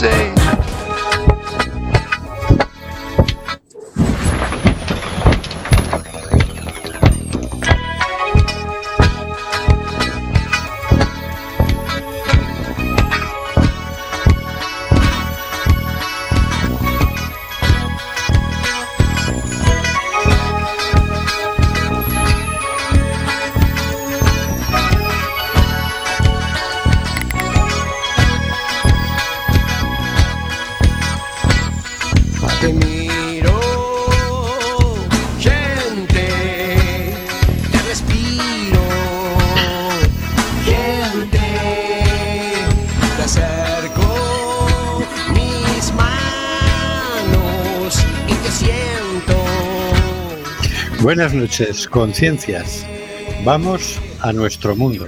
Say. Buenas noches, conciencias. Vamos a nuestro mundo.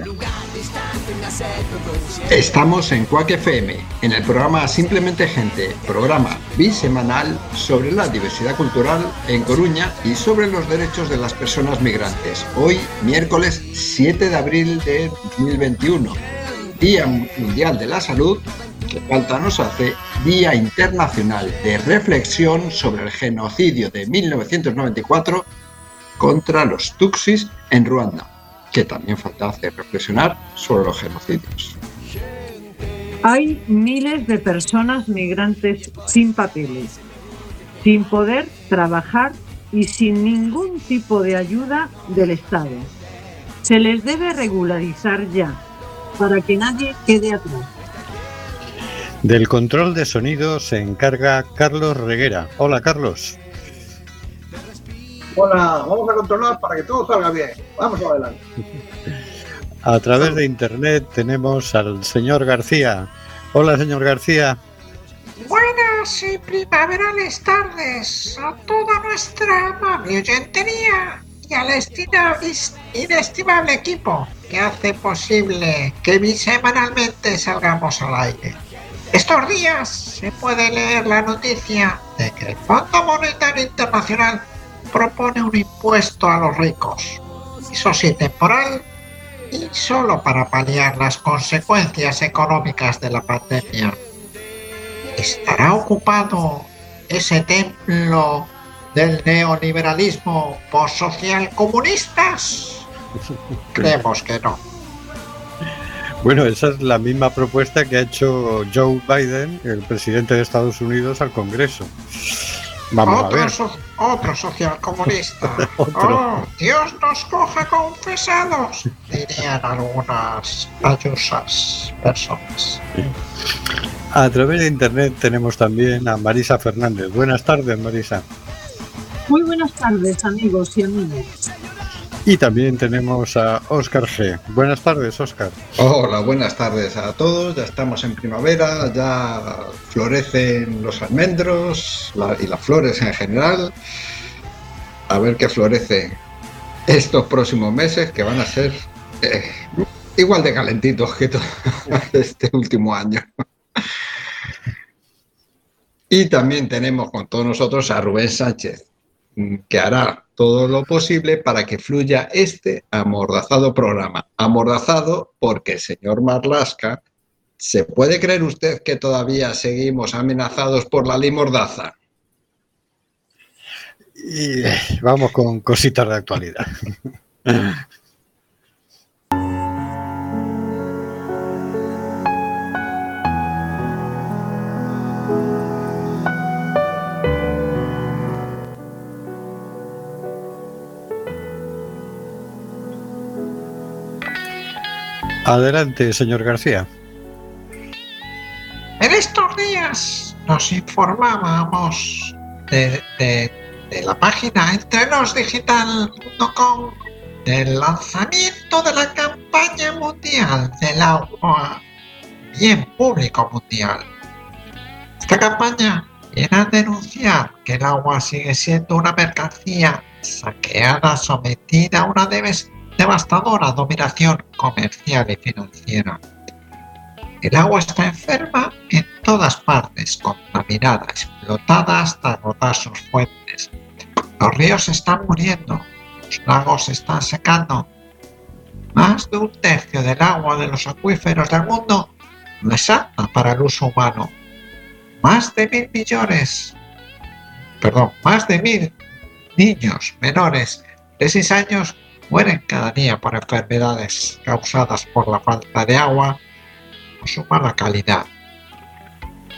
Estamos en Quack FM, en el programa Simplemente Gente, programa bisemanal sobre la diversidad cultural en Coruña y sobre los derechos de las personas migrantes. Hoy, miércoles 7 de abril de 2021, Día Mundial de la Salud, que falta nos hace, Día Internacional de Reflexión sobre el genocidio de 1994 contra los Tutsis en Ruanda, que también falta hacer reflexionar sobre los genocidios. Hay miles de personas migrantes sin papeles, sin poder trabajar y sin ningún tipo de ayuda del Estado. Se les debe regularizar ya, para que nadie quede atrás. Del control de sonido se encarga Carlos Reguera. Hola, Carlos. Hola, vamos a controlar para que todo salga bien. Vamos adelante. A través de internet tenemos al señor García. Hola, señor García. Buenas y primaverales tardes a toda nuestra amable oyentería y al inestimable equipo que hace posible que bisemanalmente salgamos al aire. Estos días se puede leer la noticia de que el Fondo Monetario Internacional propone un impuesto a los ricos. Eso sí, temporal y solo para paliar las consecuencias económicas de la pandemia. ¿Estará ocupado ese templo del neoliberalismo postsocial comunistas? Creemos que no. Bueno, esa es la misma propuesta que ha hecho Joe Biden, el presidente de Estados Unidos, al Congreso. Vamos a otro, ver. so- otro social comunista. Otro. Oh, Dios nos coja confesados, dirían algunas ayusas personas. A través de internet tenemos también a Marisa Fernández. Buenas tardes, Marisa. Muy buenas tardes, amigos y amigas. Y también tenemos a Óscar G. Buenas tardes, Óscar. Hola, buenas tardes a todos. Ya estamos en primavera, ya florecen los almendros y las flores en general. A ver qué florece estos próximos meses que van a ser eh, igual de calentitos que todo este último año. Y también tenemos con todos nosotros a Rubén Sánchez, que hará todo lo posible para que fluya este amordazado programa. Amordazado porque, señor Marlasca, ¿se puede creer usted que todavía seguimos amenazados por la ley Mordaza? Y vamos con cositas de actualidad. Adelante, señor García. En estos días nos informábamos de, la página entrenosdigital.com del lanzamiento de la campaña mundial del agua, bien público mundial. Esta campaña viene a denunciar que el agua sigue siendo una mercancía saqueada, sometida a una devastadora dominación comercial y financiera. El agua está enferma en todas partes, contaminada, explotada hasta agotar sus fuentes. Los ríos están muriendo, los lagos están secando. Más de un tercio del agua de los acuíferos del mundo no es apta para el uso humano. Más de mil millones, perdón, más de mil niños menores de 6 años mueren cada día por enfermedades causadas por la falta de agua o su mala calidad.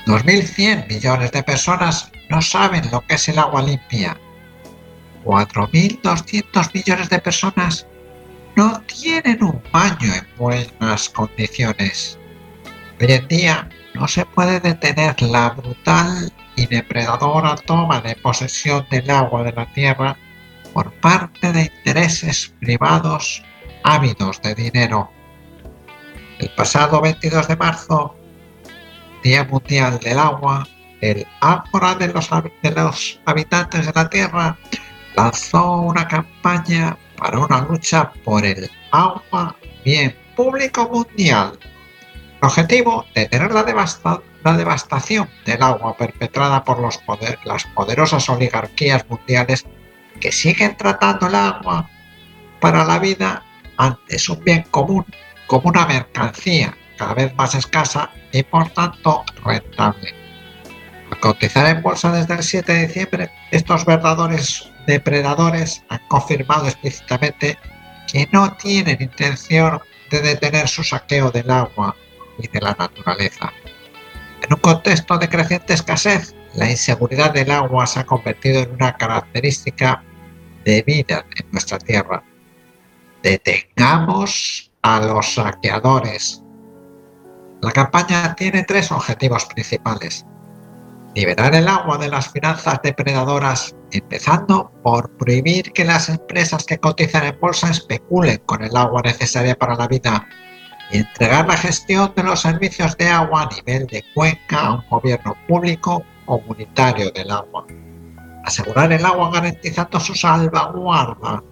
2.100 millones de personas no saben lo que es el agua limpia. 4.200 millones de personas no tienen un baño en buenas condiciones. Hoy en día no se puede detener la brutal y depredadora toma de posesión del agua de la tierra por parte de intereses privados ávidos de dinero. El pasado 22 de marzo, Día Mundial del Agua, el Ágora de los, de los habitantes de la Tierra lanzó una campaña para una lucha por el agua bien público mundial. El objetivo, detener la, la devastación del agua perpetrada por las poderosas oligarquías mundiales que siguen tratando el agua para la vida antes un bien común como una mercancía cada vez más escasa y por tanto rentable. Al cotizar en bolsa desde el 7 de diciembre, estos verdaderos depredadores han confirmado explícitamente que no tienen intención de detener su saqueo del agua y de la naturaleza. En un contexto de creciente escasez, la inseguridad del agua se ha convertido en una característica de vida en nuestra tierra. Detengamos a los saqueadores. La campaña tiene tres objetivos principales liberar el agua de las finanzas depredadoras, empezando por prohibir que las empresas que cotizan en bolsa especulen con el agua necesaria para la vida y entregar la gestión de los servicios de agua a nivel de cuenca a un gobierno público comunitario del agua. Asegurar el agua garantizando su salvaguarda,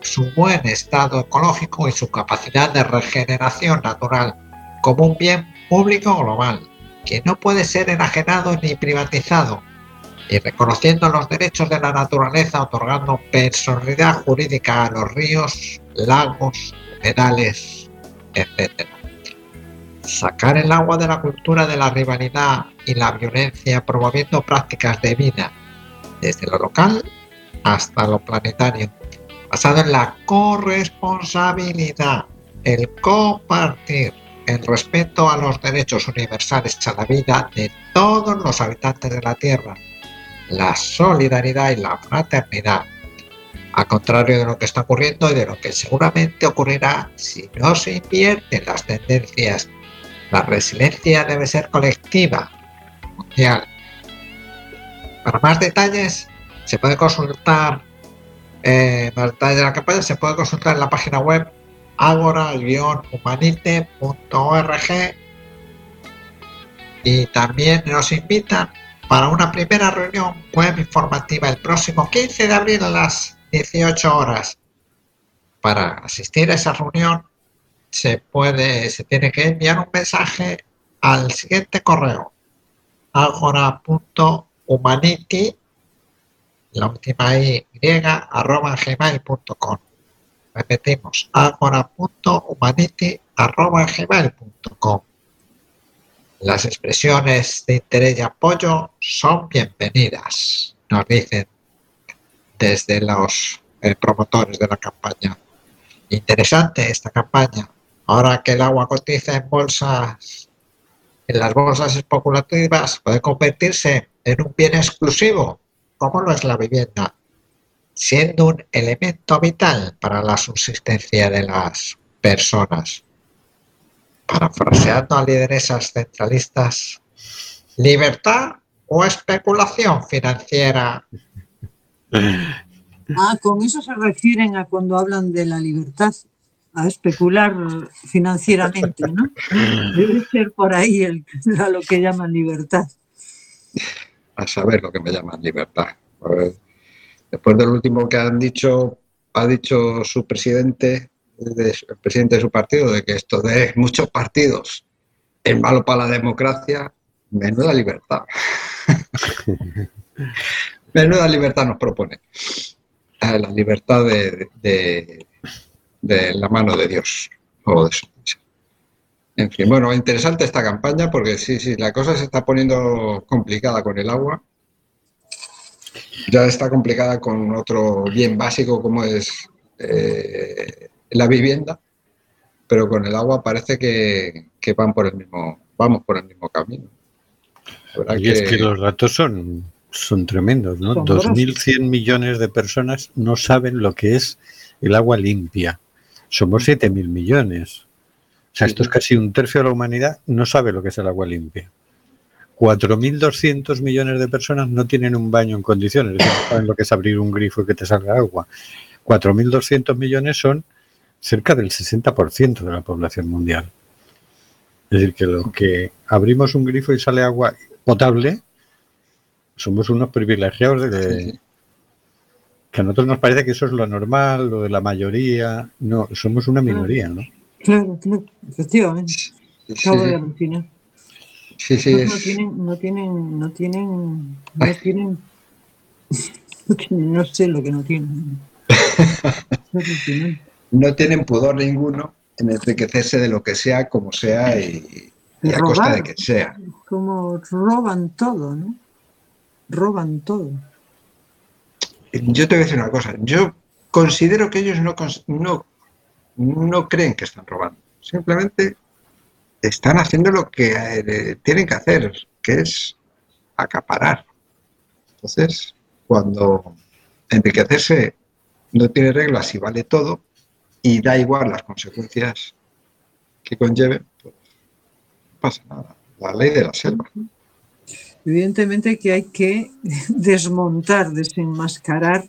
su buen estado ecológico y su capacidad de regeneración natural como un bien público global que no puede ser enajenado ni privatizado, y reconociendo los derechos de la naturaleza, otorgando personalidad jurídica a los ríos, lagos, humedales, etc. Sacar el agua de la cultura de la rivalidad y la violencia, promoviendo prácticas de vida desde lo local hasta lo planetario, basado en la corresponsabilidad, el compartir, el respeto a los derechos universales a la vida de todos los habitantes de la Tierra, la solidaridad y la fraternidad, a contrario de lo que está ocurriendo y de lo que seguramente ocurrirá si no se invierten las tendencias. La resiliencia debe ser colectiva, mundial. Para más detalles, se puede consultar, eh, detalles de la campaña se puede consultar en la página web agora-humanite.org y también nos invitan para una primera reunión web informativa el próximo 15 de abril a las 18 horas. Para asistir a esa reunión se puede, se tiene que enviar un mensaje al siguiente correo agora.humanity la última y arroba gmail.com Repetimos, agora.humanity.gmail.com Las expresiones de interés y apoyo son bienvenidas, nos dicen desde los eh, promotores de la campaña. Interesante esta campaña. Ahora que el agua cotiza en bolsas, en las bolsas especulativas, puede convertirse en un bien exclusivo, como lo es la vivienda siendo un elemento vital para la subsistencia de las personas. Parafraseando a lideresas centralistas, libertad o especulación financiera. Ah, con eso se refieren a cuando hablan de la libertad, a especular financieramente, ¿no? Debe ser por ahí el, a lo que llaman libertad. A saber lo que me llaman libertad. Después del último que han dicho, ha dicho su presidente, el presidente de su partido, de que esto de muchos partidos es malo para la democracia, menuda libertad. menuda libertad nos propone. Ah, la libertad de, de, la mano de Dios o de su En fin, bueno, interesante esta campaña porque sí, sí, la cosa se está poniendo complicada con el agua. Ya está complicada con otro bien básico como es eh, la vivienda, pero con el agua parece que, que van por el mismo, vamos por el mismo camino. La Y es que los datos son, son tremendos, ¿no? Asombrosos. 2.100 millones de personas no saben lo que es el agua limpia. Somos 7.000 millones. O sea, esto es casi un tercio de la humanidad no sabe lo que es el agua limpia. 4.200 millones de personas no tienen un baño en condiciones, es decir, no saben lo que es abrir un grifo y que te salga agua. 4.200 millones son cerca del 60% de la población mundial. Es decir, que lo que abrimos un grifo y sale agua potable, somos unos privilegiados de. Que a nosotros nos parece que eso es lo normal, lo de la mayoría. No, somos una minoría, ¿no? Claro, claro, efectivamente. Sí, Acabo de sí, alucinar. sí, sí, no, es- no tienen, no tienen, no tienen, no tienen, no tienen- no sé lo que no tienen. No tienen pudor ninguno en enriquecerse de lo que sea, como sea y, y De a costa de que sea. Como roban todo, ¿no? Roban todo. Yo te voy a decir una cosa. Yo considero que ellos no, no, no creen que están robando. Simplemente están haciendo lo que eh, tienen que hacer, que es acaparar. Entonces, cuando enriquecerse no tiene reglas y vale todo, y da igual las consecuencias que conlleve, pues no pasa nada. La ley de la selva. Evidentemente que hay que desmontar, desenmascarar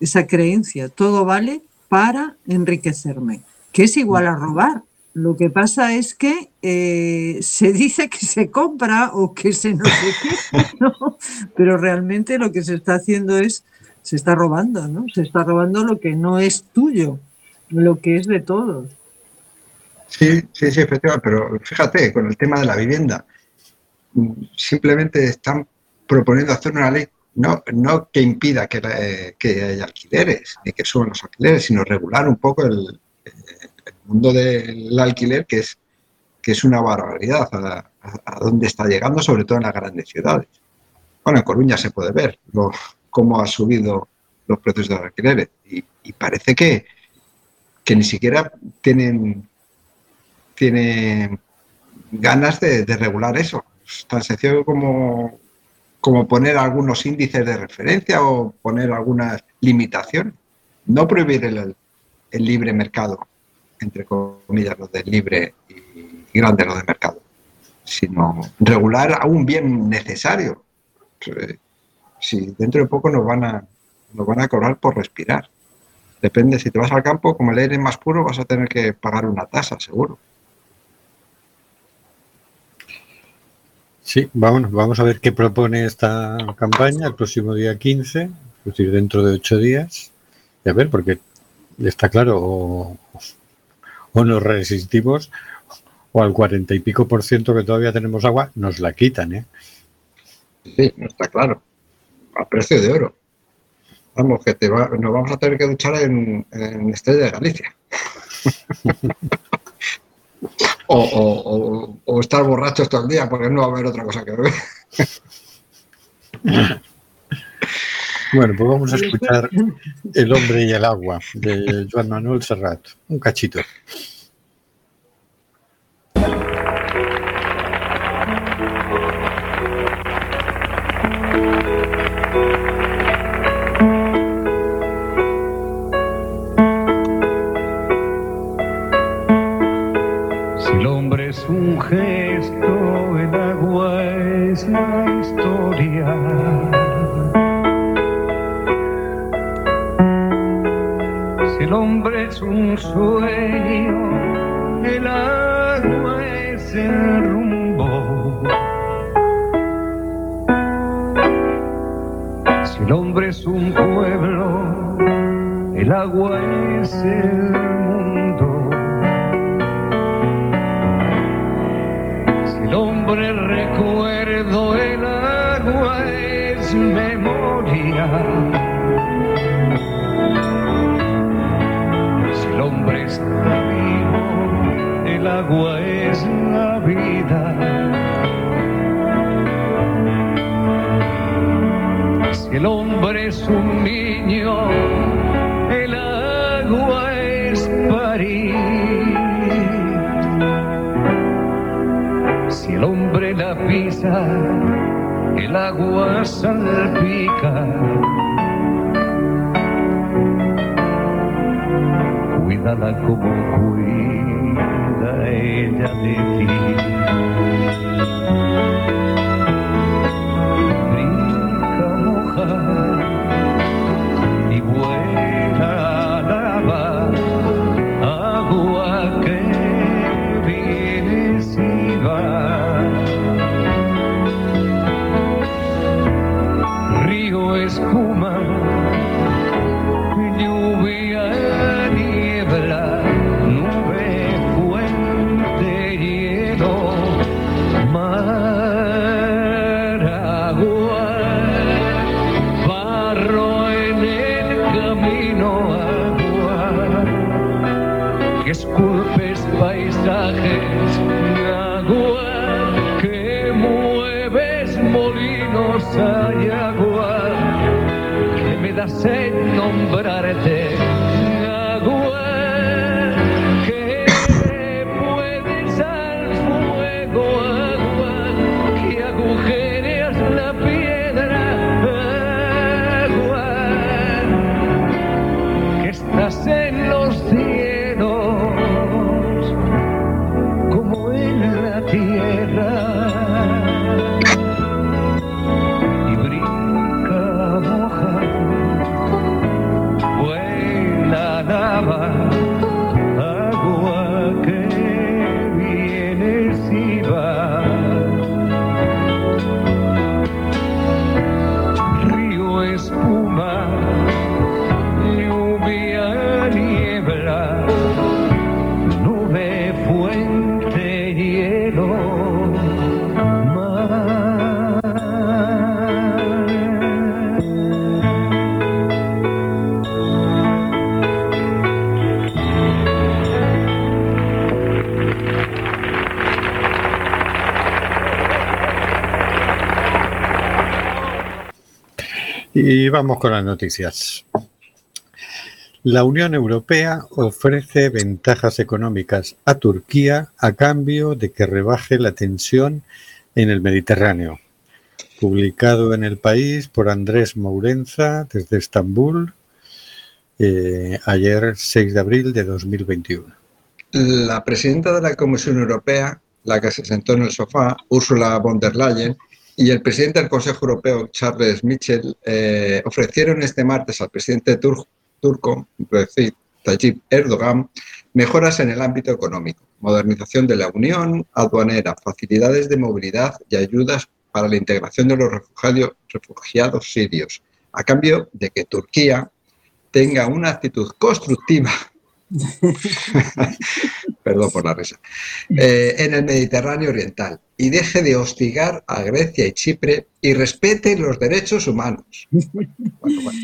esa creencia. Todo vale para enriquecerme, que es igual a robar. Lo que pasa es que eh, se dice que se compra o que se no sé ¿no? pero realmente lo que se está haciendo es, se está robando, ¿no? Se está robando lo que no es tuyo, lo que es de todos. Sí, sí, sí, efectivamente, pero fíjate, con el tema de la vivienda, simplemente están proponiendo hacer una ley, no, no que impida que, eh, que haya alquileres, ni que suban los alquileres, sino regular un poco el, mundo del alquiler, que es, que es una barbaridad a, dónde está llegando, sobre todo en las grandes ciudades. Bueno, en Coruña se puede ver cómo ha subido los precios de los alquileres y, parece que, que ni siquiera tienen tiene ganas de regular eso. Tan sencillo como, como poner algunos índices de referencia o poner algunas limitaciones. No prohibir el, el libre mercado, entre comillas, lo del libre y grande lo de mercado, sino regular a un bien necesario. Si dentro de poco nos van a, nos van a cobrar por respirar. Depende, si te vas al campo, como el aire es más puro, vas a tener que pagar una tasa, seguro. Sí, vamos, vamos a ver qué propone esta campaña el próximo día 15, es decir, dentro de ocho días. Y a ver, porque está claro, o, o nos resistimos, o al cuarenta y pico por ciento que todavía tenemos agua, nos la quitan, ¿eh? Sí, no está claro. A precio de oro. Vamos, que te va- nos vamos a tener que duchar en, en Estrella de Galicia. o, o- o- estar borrachos todo el día, porque no va a haber otra cosa que beber. Bueno, pues vamos a escuchar El hombre y el agua de Joan Manuel Serrat. Un cachito. Historia. Si el hombre es un sueño, el agua es el rumbo. Si el hombre es un pueblo, el agua es el el hombre recuerdo, el agua es memoria. Si el hombre está vivo, el el agua es la vida. Si el hombre es un niño, el agua es París. El hombre la pisa, el agua salpica. Cuídala como cuida ella de ti. Brinca, moja y vuela, río espuma, lluvia, niebla, nube, fuente, hielo, mar, agua, barro en el camino, agua, que esculpes que me da sed nombrarte, Y vamos con las noticias. La Unión Europea ofrece ventajas económicas a Turquía a cambio de que rebaje la tensión en el Mediterráneo. Publicado en el país por Andrés Mourenza desde Estambul, eh, ayer 6 de abril de 2021. La presidenta de la Comisión Europea, la que se sentó en el sofá, Ursula von der Leyen, y el presidente del Consejo Europeo, Charles Michel, eh, ofrecieron este martes al presidente tur- turco, Recep Tayyip Erdogan, mejoras en el ámbito económico, modernización de la Unión aduanera, facilidades de movilidad y ayudas para la integración de los refugiados sirios, a cambio de que Turquía tenga una actitud constructiva perdón por la risa, eh, en el Mediterráneo Oriental y deje de hostigar a Grecia y Chipre y respete los derechos humanos. Bueno, bueno.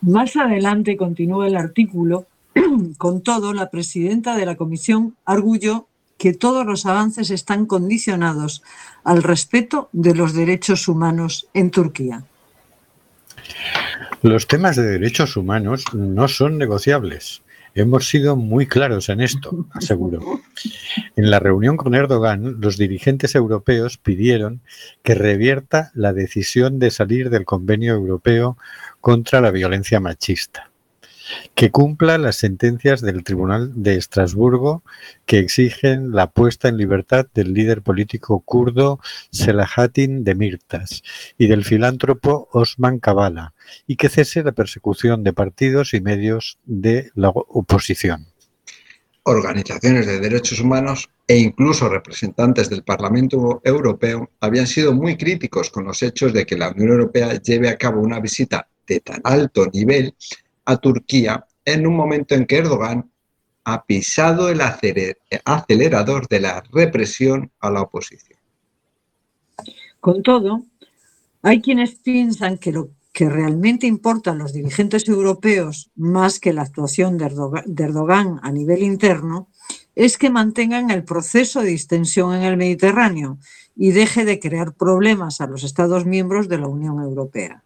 Más adelante continúa el artículo. Con todo, la presidenta de la comisión arguyó que todos los avances están condicionados al respeto de los derechos humanos en Turquía. Los temas de derechos humanos no son negociables. Hemos sido muy claros en esto, aseguró. En la reunión con Erdogan, los dirigentes europeos pidieron que revierta la decisión de salir del Convenio Europeo contra la violencia machista, que cumpla las sentencias del Tribunal de Estrasburgo que exigen la puesta en libertad del líder político kurdo Selahattin Demirtas y del filántropo Osman Kavala y que cese la persecución de partidos y medios de la oposición. Organizaciones de derechos humanos e incluso representantes del Parlamento Europeo habían sido muy críticos con los hechos de que la Unión Europea lleve a cabo una visita de tan alto nivel a Turquía en un momento en que Erdogan ha pisado el acele- acelerador de la represión a la oposición. Con todo, hay quienes piensan que lo que realmente importa a los dirigentes europeos, más que la actuación de Erdoga- de Erdogan a nivel interno, es que mantengan el proceso de distensión en el Mediterráneo y deje de crear problemas a los Estados miembros de la Unión Europea.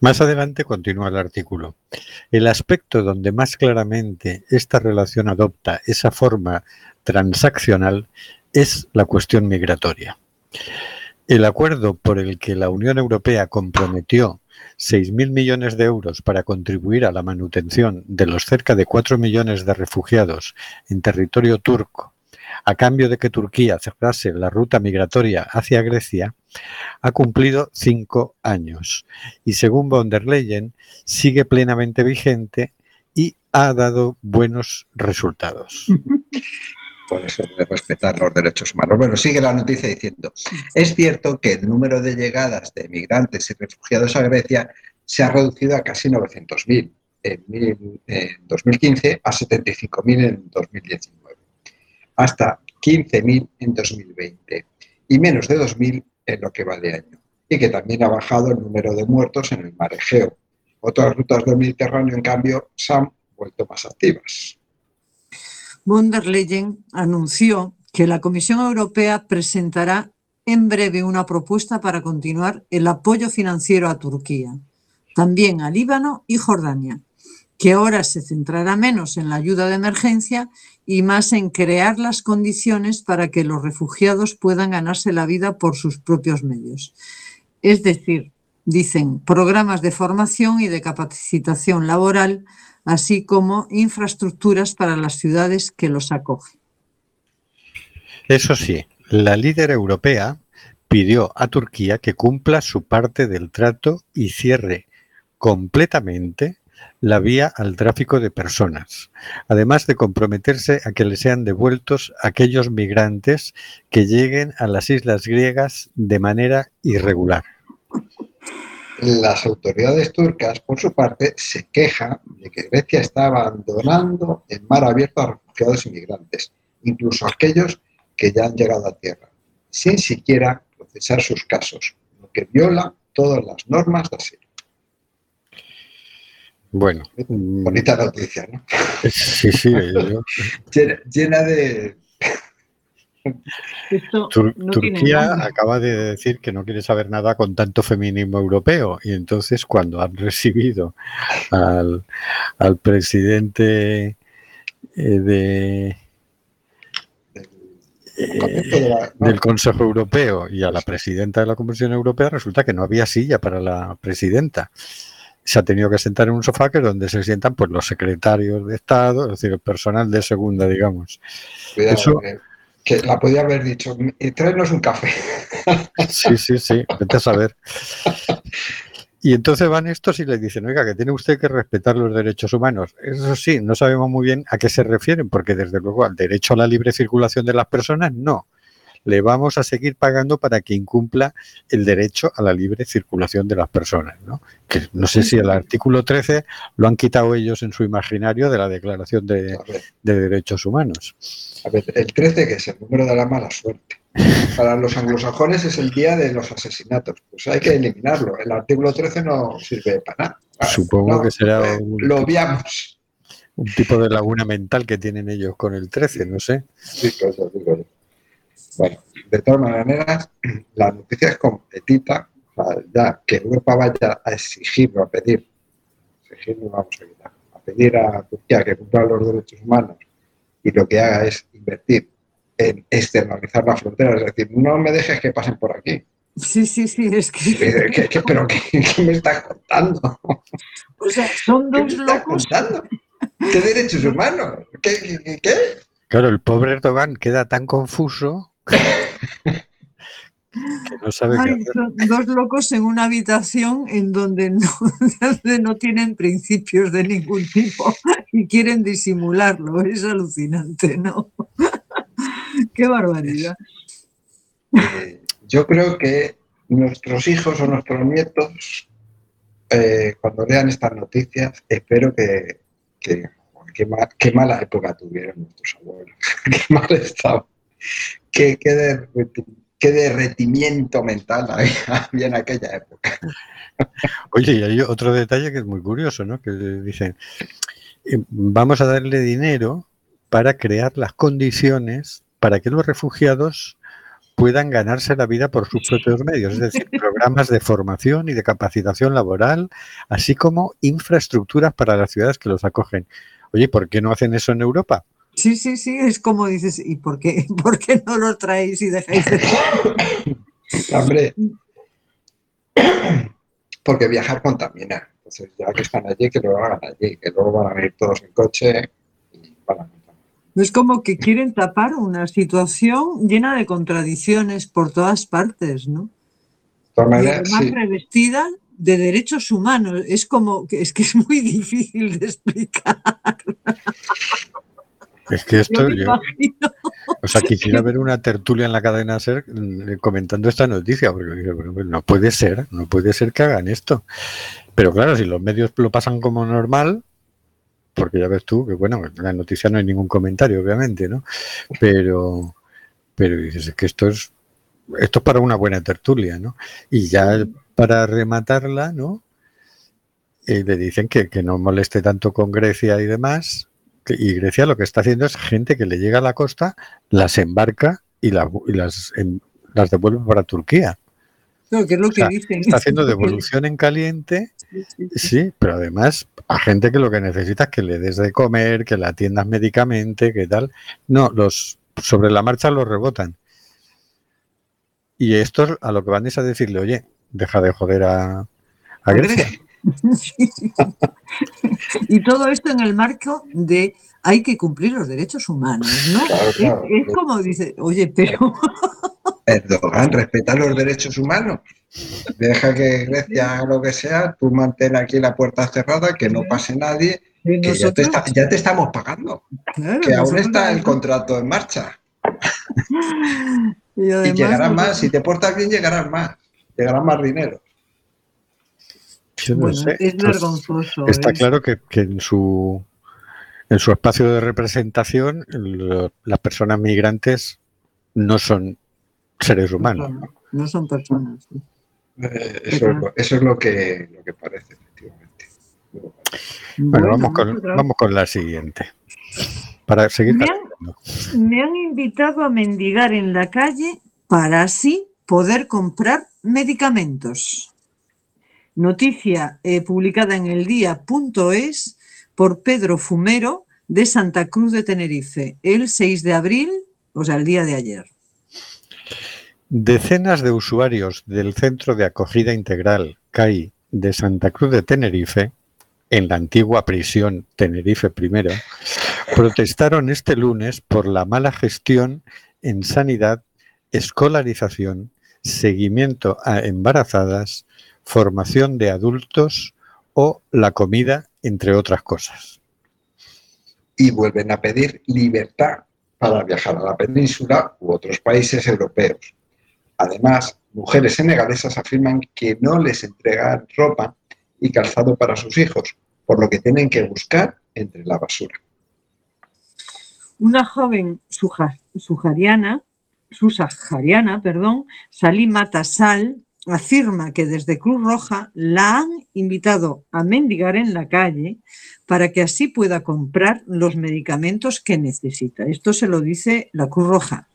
Más adelante continúa el artículo. El aspecto donde más claramente esta relación adopta esa forma transaccional es la cuestión migratoria. El acuerdo por el que la Unión Europea comprometió 6.000 millones de euros para contribuir a la manutención de los cerca de 4 millones de refugiados en territorio turco, a cambio de que Turquía cerrase la ruta migratoria hacia Grecia, ha cumplido cinco años y, según von der Leyen, sigue plenamente vigente y ha dado buenos resultados. Por eso de respetar los derechos humanos. Bueno, sigue la noticia diciendo, es cierto que el número de llegadas de migrantes y refugiados a Grecia se ha reducido a casi 900.000 en, en 2015 a 75.000 en 2019, hasta 15.000 en 2020 y menos de 2.000 en lo que va de año. Y que también ha bajado el número de muertos en el mar Egeo. Otras rutas del Mediterráneo, en cambio, se han vuelto más activas. Von der Leyen anunció que la Comisión Europea presentará en breve una propuesta para continuar el apoyo financiero a Turquía, también a Líbano y Jordania, que ahora se centrará menos en la ayuda de emergencia y más en crear las condiciones para que los refugiados puedan ganarse la vida por sus propios medios. Es decir, dicen, programas de formación y de capacitación laboral, así como infraestructuras para las ciudades que los acogen. Eso sí, la líder europea pidió a Turquía que cumpla su parte del trato y cierre completamente la vía al tráfico de personas, además de comprometerse a que le sean devueltos aquellos migrantes que lleguen a las islas griegas de manera irregular. Las autoridades turcas, por su parte, se quejan de que Grecia está abandonando en mar abierto a refugiados y migrantes, incluso aquellos que ya han llegado a tierra, sin siquiera procesar sus casos, lo que viola todas las normas de asilo. Bueno, Bonita noticia, ¿no? sí, sí, yo- Llena, llena de... Esto Tur- no tiene Turquía acaba de decir que no quiere saber nada con tanto feminismo europeo y entonces cuando han recibido al, al presidente eh, de, la- del Consejo Europeo y a la presidenta de la Comisión Europea resulta que no había silla para la presidenta. Se ha tenido que sentar en un sofá que es donde se sientan pues los secretarios de Estado, es decir, el personal de segunda, digamos. Cuidado, Eso- que, la podía haber dicho, "Y tráenos un café. Sí, sí, sí, vete a saber. Y entonces van estos y les dicen, oiga, que tiene usted que respetar los derechos humanos. Eso sí, no sabemos muy bien a qué se refieren, porque desde luego al derecho a la libre circulación de las personas, no. Le vamos a seguir pagando para que incumpla el derecho a la libre circulación de las personas, ¿no? Que no sé si el artículo 13 lo han quitado ellos en su imaginario de la Declaración de, Derechos Humanos. a ver, el 13, que es el número de la mala suerte. Para los anglosajones es el día de los asesinatos. Pues hay que eliminarlo. El artículo 13 no sirve para nada. Supongo que será eh, un- Lo obviamos. Un tipo de laguna mental que tienen ellos con el 13, no sé. Sí, pues, lo digo yo. Bueno, de todas maneras, la noticia es completita. O sea, ya que Europa vaya a exigir o a pedir, exigir no vamos a quitar, a pedir a Turquía que cumpla los derechos humanos y lo que haga es invertir en externalizar la frontera, es decir, no me dejes que pasen por aquí. Sí, sí, sí, es que, ¿Qué, qué- qué- pero qué, qué me estás contando? o sea, son ¿Qué me dos estás locos. contando? ¿Qué derechos humanos? ¿Qué, qué, qué- qué? Claro, el pobre Erdogan queda tan confuso que no sabe qué Ay, hacer. son dos locos en una habitación en donde no, donde no tienen principios de ningún tipo y quieren disimularlo. Es alucinante, ¿no? Qué barbaridad. Eh, yo creo que nuestros hijos o nuestros nietos, eh, cuando lean estas noticias, espero que, que- qué, ma- qué mala época tuvieron nuestros abuelos, qué mal estaba, qué, qué, qué derretimiento mental había, en aquella época. Oye, y hay otro detalle que es muy curioso, ¿no? Que dicen, eh, vamos a darle dinero para crear las condiciones para que los refugiados puedan ganarse la vida por sus propios medios, es decir, programas de formación y de capacitación laboral, así como infraestructuras para las ciudades que los acogen. Oye, ¿por qué no hacen eso en Europa? Sí, sí, sí, es como dices, ¿y por qué, por qué no lo traéis y dejáis de... Hombre, porque viajar contamina. Entonces, ya que están allí, que lo hagan allí, que luego van a venir todos en coche y van a. Es como que quieren tapar una situación llena de contradicciones por todas partes, ¿no? Todas Y además sí, revestida de derechos humanos. Es como que es que es muy difícil de explicar. Es que esto, yo- o sea, quisiera ver una tertulia en la cadena SER mm, comentando esta noticia, porque pues no puede ser, no puede ser que hagan esto. Pero claro, si los medios lo pasan como normal, porque ya ves tú que, bueno, en la noticia no hay ningún comentario, obviamente, ¿no? Pero, pero dices, es que esto es, esto es para una buena tertulia, ¿no? Y ya para rematarla, ¿no? Eh, le dicen que, que no moleste tanto con Grecia y demás. Y Grecia lo que está haciendo es gente que le llega a la costa, las embarca y, la- y las, las devuelve para Turquía. Claro, que es lo O que dicen. Está haciendo devolución en caliente, Sí, sí, sí. sí, pero además a gente que lo que necesita es que le des de comer, que la atiendas médicamente, que tal. No, los sobre la marcha los rebotan. Y estos a lo que van es a decirle, oye, deja de joder a, a A Y todo esto en el marco de hay que cumplir los derechos humanos, ¿no? Claro, Es- claro. Es, como dice, oye, pero Erdogan respeta los derechos humanos. Deja que Grecia haga lo que sea, tú mantén aquí la puerta cerrada, que no pase nadie, que ya te, nosotros, está- ya te estamos pagando, claro, que aún está el contrato en marcha. y Y además llegarán nosotros- más, si te portas bien, llegarán más, llegarán más dinero. Yo no Bueno, sé. es vergonzoso. Está es- claro que, que en su en su espacio de representación lo- las personas migrantes no son seres humanos. no, no son personas. sí. Eh, Eso, es lo, eso es lo que, lo que parece, efectivamente. Bueno, vamos, con, vamos con la siguiente. Para seguir Me calentando. Me han invitado a mendigar en la calle para así poder comprar medicamentos. Noticia eh, publicada en el día.es por Pedro Fumero de Santa Cruz de Tenerife, el 6 de abril, o sea, el día de ayer. Decenas de usuarios del Centro de Acogida Integral CAI de Santa Cruz de Tenerife, en la antigua prisión Tenerife I, protestaron este lunes por la mala gestión en sanidad, escolarización, seguimiento a embarazadas, formación de adultos o la comida, entre otras cosas. Y vuelven a pedir libertad para viajar a la península u otros países europeos. Además, mujeres senegalesas afirman que no les entregan ropa y calzado para sus hijos, por lo que tienen que buscar entre la basura. Una joven suja- sujariana, subsahariana, perdón, Salima Tassal, afirma que desde Cruz Roja la han invitado a mendigar en la calle para que así pueda comprar los medicamentos que necesita. Esto se lo dice la Cruz Roja.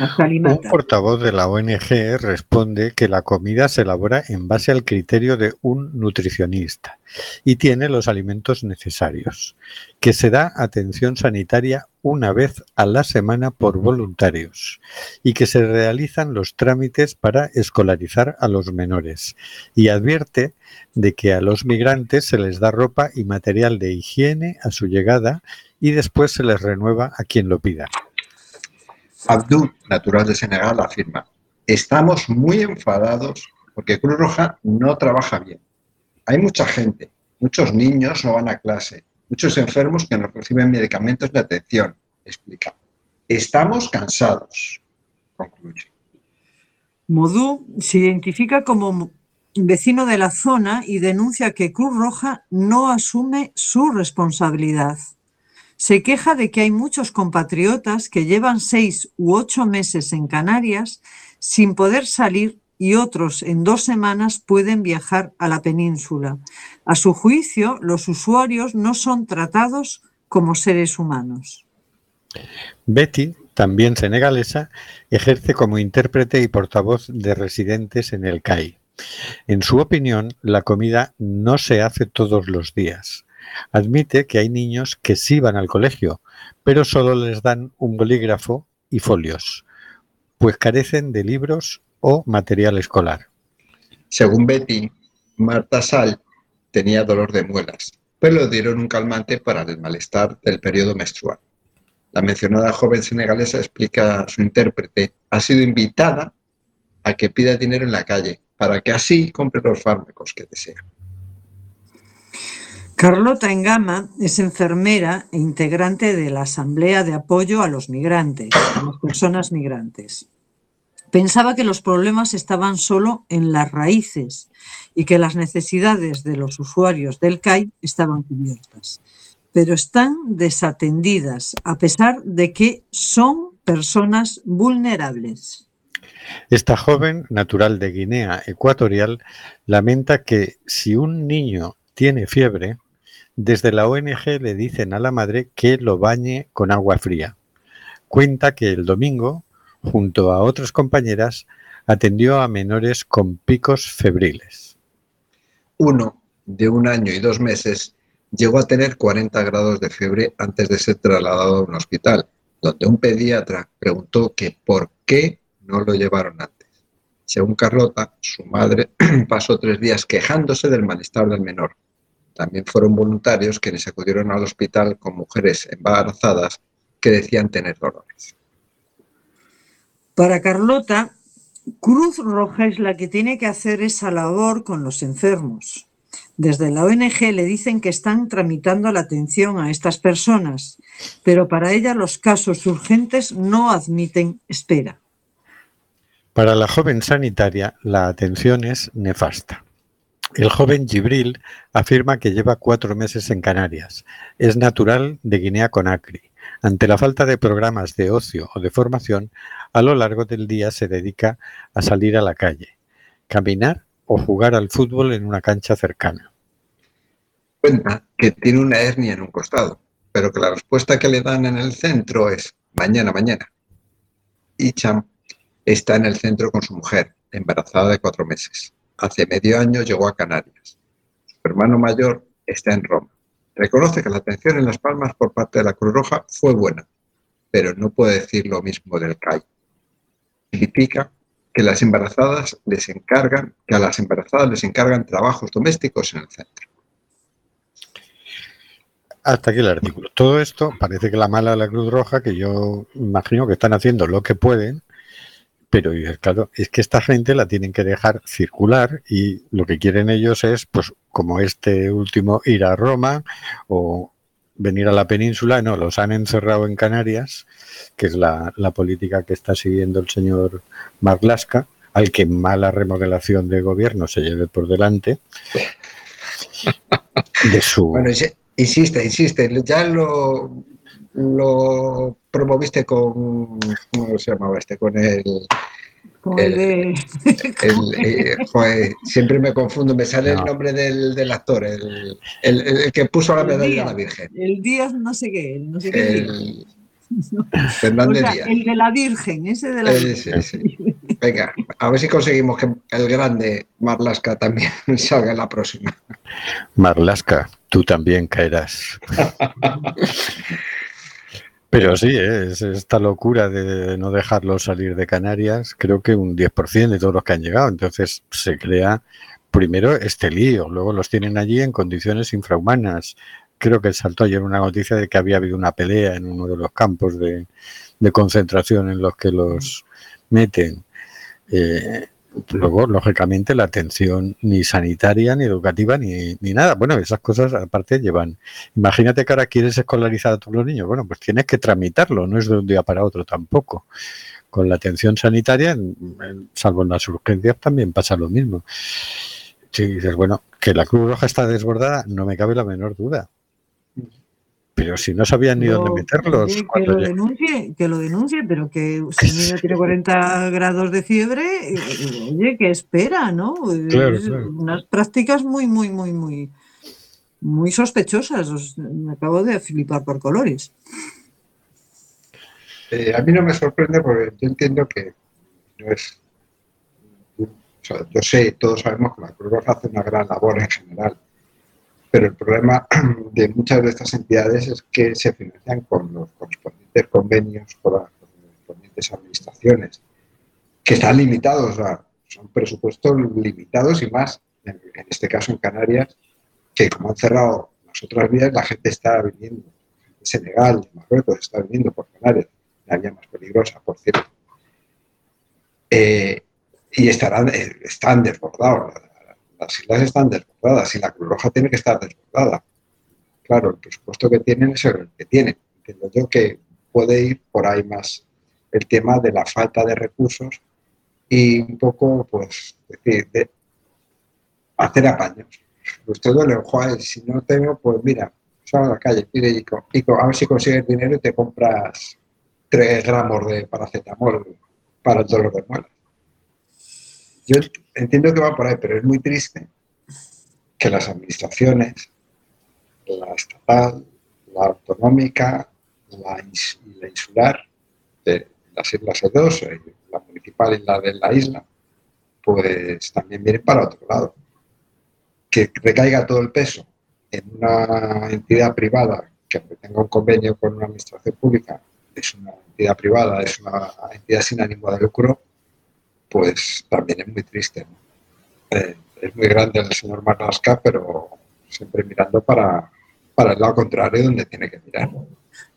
Un portavoz de la ONG responde que la comida se elabora en base al criterio de un nutricionista y tiene los alimentos necesarios, que se da atención sanitaria una vez a la semana por voluntarios y que se realizan los trámites para escolarizar a los menores y advierte de que a los migrantes se les da ropa y material de higiene a su llegada y después se les renueva a quien lo pida. Abdul, natural de Senegal, afirma, estamos muy enfadados porque Cruz Roja no trabaja bien. Hay mucha gente, muchos niños no van a clase, muchos enfermos que no reciben medicamentos de atención, explica. Estamos cansados, concluye. Modú se identifica como vecino de la zona y denuncia que Cruz Roja no asume su responsabilidad. Se queja de que hay muchos compatriotas que llevan seis u ocho meses en Canarias sin poder salir y otros en dos semanas pueden viajar a la península. A su juicio, los usuarios no son tratados como seres humanos. Betty, también senegalesa, ejerce como intérprete y portavoz de residentes en el CAI. En su opinión, la comida no se hace todos los días. Admite que hay niños que sí van al colegio, pero solo les dan un bolígrafo y folios, pues carecen de libros o material escolar. Según Betty, Marta Sal tenía dolor de muelas, pero le dieron un calmante para el malestar del periodo menstrual. La mencionada joven senegalesa explica a su intérprete, ha sido invitada a que pida dinero en la calle para que así compre los fármacos que desea. Carlota Engama es enfermera e integrante de la Asamblea de Apoyo a los Migrantes, a las personas migrantes. Pensaba que los problemas estaban solo en las raíces y que las necesidades de los usuarios del CAI estaban cubiertas, pero están desatendidas a pesar de que son personas vulnerables. Esta joven, natural de Guinea Ecuatorial, lamenta que si un niño tiene fiebre, desde la ONG le dicen a la madre que lo bañe con agua fría. Cuenta que el domingo, junto a otras compañeras, atendió a menores con picos febriles. Uno, de un año y dos meses, llegó a tener 40 grados de fiebre antes de ser trasladado a un hospital, donde un pediatra preguntó que por qué no lo llevaron antes. Según Carlota, su madre pasó tres días quejándose del malestar del menor. También fueron voluntarios quienes acudieron al hospital con mujeres embarazadas que decían tener dolores. Para Carlota, Cruz Roja es la que tiene que hacer esa labor con los enfermos. Desde la ONG le dicen que están tramitando la atención a estas personas, pero para ella los casos urgentes no admiten espera. Para la joven sanitaria, la atención es nefasta. El joven Gibril afirma que lleva cuatro meses en Canarias. Es natural de Guinea-Conakry. Ante la falta de programas de ocio o de formación, a lo largo del día se dedica a salir a la calle, caminar o jugar al fútbol en una cancha cercana. Cuenta que tiene una hernia en un costado, pero que la respuesta que le dan en el centro es mañana, mañana. Icham está en el centro con su mujer, embarazada de cuatro meses. Hace medio año llegó a Canarias. Su hermano mayor está en Roma. Reconoce que la atención en Las Palmas por parte de la Cruz Roja fue buena, pero no puede decir lo mismo del CAI. Significa que las embarazadas les encargan, que a las embarazadas les encargan trabajos domésticos en el centro. Hasta aquí el artículo. Todo esto parece que la mala de la Cruz Roja, que yo imagino que están haciendo lo que pueden, pero claro, es que esta gente la tienen que dejar circular y lo que quieren ellos es, pues, como este último, ir a Roma o venir a la península. No, los han encerrado en Canarias, que es la, la política que está siguiendo el señor Marlaska, al que mala remodelación de gobierno se lleve por delante. De su. Bueno, insi- insiste, insiste. Ya lo, lo promoviste con. ¿Cómo se llamaba este? Con el. El de- el, eh, joder, siempre me confundo, me sale No. el nombre del, del actor, el, el- el que puso la El medalla a Díaz. la Virgen. el Díaz no sé qué, el no sé qué Díaz. El O Fernández sea, Díaz. el de la Virgen, ese de la Virgen. sí, sí. Venga, a ver si conseguimos que el grande Marlaska también salga en la próxima. Marlaska, tú también caerás. Pero sí, ¿eh? es esta locura de no dejarlos salir de Canarias, creo que un 10% de todos los que han llegado. Entonces se crea primero este lío, luego los tienen allí en condiciones infrahumanas. Creo que saltó ayer una noticia de que había habido una pelea en uno de los campos de, de concentración en los que los meten. Eh, luego, lógicamente, la atención ni sanitaria, ni educativa, ni, ni nada. Bueno, esas cosas aparte llevan. Imagínate que ahora quieres escolarizar a todos los niños. Bueno, pues tienes que tramitarlo, no es de un día para otro tampoco. Con la atención sanitaria, salvo en las urgencias, también pasa lo mismo. Si dices, bueno, que la Cruz Roja está desbordada, no me cabe la menor duda. Pero si no sabían ni Pero, dónde meterlos. que lo denuncie, que lo denuncie, pero que si un niño tiene 40 grados de fiebre, eh, oye, que espera, ¿no? Claro, Es claro. Unas prácticas muy, muy, muy, muy, muy sospechosas. Os- me acabo de flipar por colores. Eh, a mí no me sorprende porque yo entiendo que no es. o sea, yo sé, todos sabemos que la Cruz Roja hace una gran labor en general, pero el problema de muchas de estas entidades es que se financian con los correspondientes convenios con las correspondientes administraciones, que están limitados, sea, son presupuestos limitados y más, en, en este caso en Canarias, que como han cerrado las otras vías, la gente está viniendo. De Senegal, de Marruecos, está viniendo por Canarias, la vía más peligrosa, por cierto. Eh, y estarán, eh, están desbordados. Las islas están desbordadas y la Cruz Roja tiene que estar desbordada. Claro, el presupuesto que tienen es el que tienen. Entiendo yo que puede ir por ahí más el tema de la falta de recursos y un poco, pues, decir, de hacer apaños. Usted duele, Juan, si no tengo, pues mira, sal a la calle, pide Ico, a ver si consigues dinero y te compras 3 gramos de paracetamol para el dolor de muelas. Yo entiendo que va por ahí, pero es muy triste que las administraciones, la estatal, la autonómica, la, la insular, de las islas hay dos, eh, la municipal y la de la isla, pues también vienen para otro lado. Que recaiga todo el peso en una entidad privada que tenga un convenio con una administración pública, es una entidad privada, es una entidad sin ánimo de lucro, pues también es muy triste. ¿no? Eh, es muy grande el señor Marlaska, pero siempre mirando para, para el lado contrario donde tiene que mirar.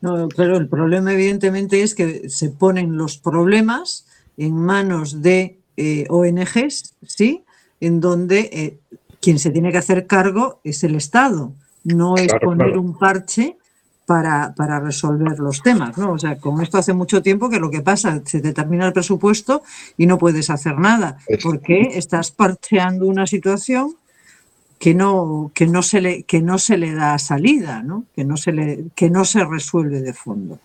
No, pero el problema evidentemente es que se ponen los problemas en manos de eh, ONGs, ¿sí? En donde eh, quien se tiene que hacer cargo es el Estado, no es Claro, poner claro. un parche para, para resolver los temas, ¿no? O sea, con esto hace mucho tiempo que lo que pasa, se te termina el presupuesto y no puedes hacer nada, porque estás parcheando una situación que no, que no se le, que no se le da salida, ¿no? Que no se le, que no se resuelve de fondo.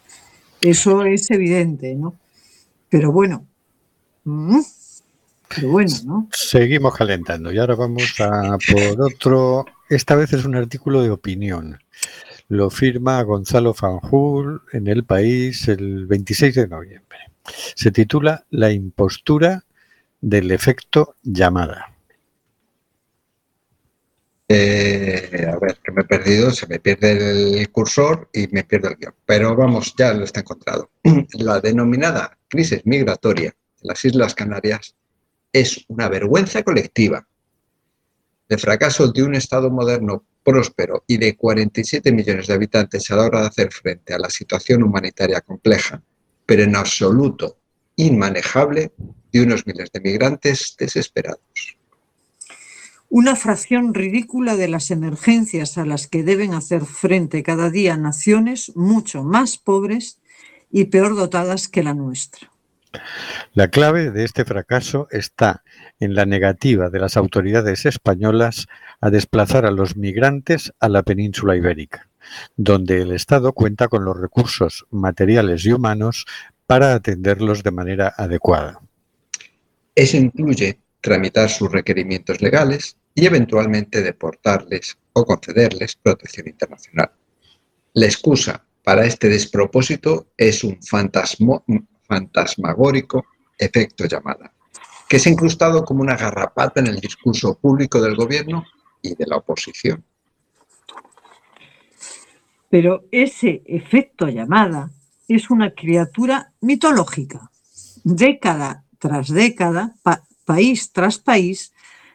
Eso es evidente, ¿no? Pero bueno. mm, Pero bueno, ¿no? Seguimos calentando y ahora vamos a por otro. Esta vez es un artículo de opinión. Lo firma Gonzalo Fanjul en El País el 26 de noviembre. Se titula La impostura del efecto llamada. Eh, a ver, que me he perdido, se me pierde el cursor y me pierdo el guion. Pero vamos, ya lo está encontrado. La denominada crisis migratoria de las Islas Canarias es una vergüenza colectiva. El fracaso de un Estado moderno próspero y de 47 millones de habitantes a la hora de hacer frente a la situación humanitaria compleja, pero en absoluto inmanejable, de unos miles de migrantes desesperados. Una fracción ridícula de las emergencias a las que deben hacer frente cada día naciones mucho más pobres y peor dotadas que la nuestra. La clave de este fracaso está en la negativa de las autoridades españolas a desplazar a los migrantes a la península ibérica, donde el Estado cuenta con los recursos materiales y humanos para atenderlos de manera adecuada. Eso incluye tramitar sus requerimientos legales y eventualmente deportarles o concederles protección internacional. La excusa para este despropósito es un fantasmo, fantasmagórico efecto llamada, que se incrustado como una garrapata en el discurso público del gobierno y de la oposición. Pero ese efecto llamada es una criatura mitológica. Década tras década, pa- país tras país,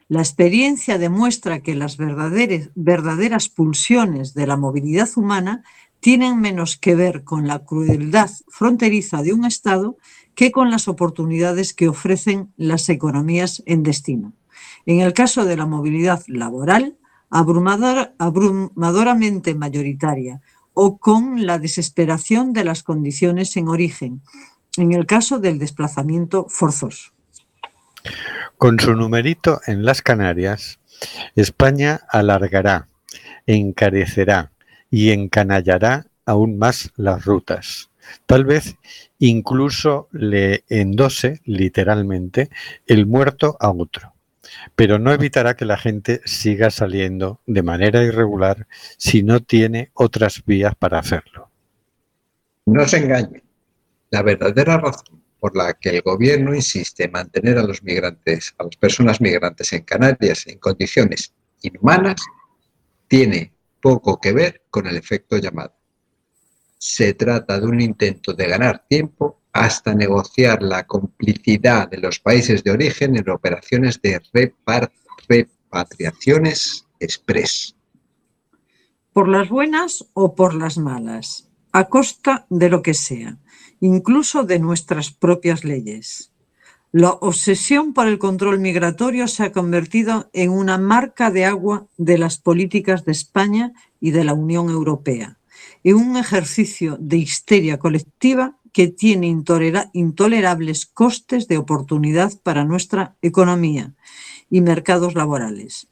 la experiencia demuestra que las verdaderas, verdaderas pulsiones de la movilidad humana tienen menos que ver con la crueldad fronteriza de un Estado que con las oportunidades que ofrecen las economías en destino. En el caso de la movilidad laboral, abrumador- abrumadoramente mayoritaria o con la desesperación de las condiciones en origen, en el caso del desplazamiento forzoso. Con su numerito en las Canarias, España alargará, encarecerá y encanallará aún más las rutas. Tal vez incluso le endose literalmente el muerto a otro, pero no evitará que la gente siga saliendo de manera irregular si no tiene otras vías para hacerlo. No se engañen. la verdadera razón por la que el gobierno insiste en mantener a los migrantes, a las personas migrantes en Canarias en condiciones inhumanas, tiene poco que ver con el efecto llamado. Se trata de un intento de ganar tiempo hasta negociar la complicidad de los países de origen en operaciones de repatriaciones express. por las buenas o por las malas, a costa de lo que sea, incluso de nuestras propias leyes. La obsesión por el control migratorio se ha convertido en una marca de agua de las políticas de España y de la Unión Europea, en un ejercicio de histeria colectiva que tiene intolera- intolerables costes de oportunidad para nuestra economía y mercados laborales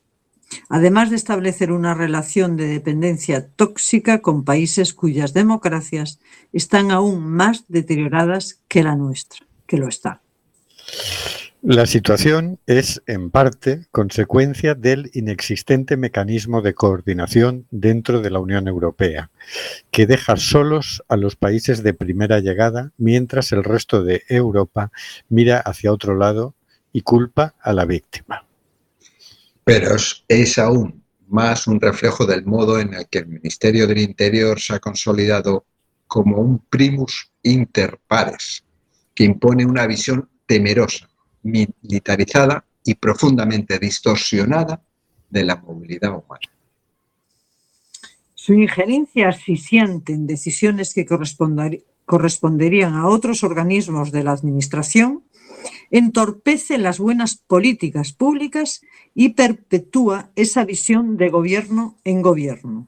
además de establecer una relación de dependencia tóxica con países cuyas democracias están aún más deterioradas que la nuestra, que lo está. La situación es, en parte, consecuencia del inexistente mecanismo de coordinación dentro de la Unión Europea, que deja solos a los países de primera llegada mientras el resto de Europa mira hacia otro lado y culpa a la víctima. Pero es, aún más un reflejo del modo en el que el Ministerio del Interior se ha consolidado como un primus inter pares, que impone una visión temerosa, militarizada y profundamente distorsionada de la movilidad humana. Su injerencia asfixiante en decisiones que corresponderían a otros organismos de la Administración entorpece las buenas políticas públicas y perpetúa esa visión de gobierno en gobierno.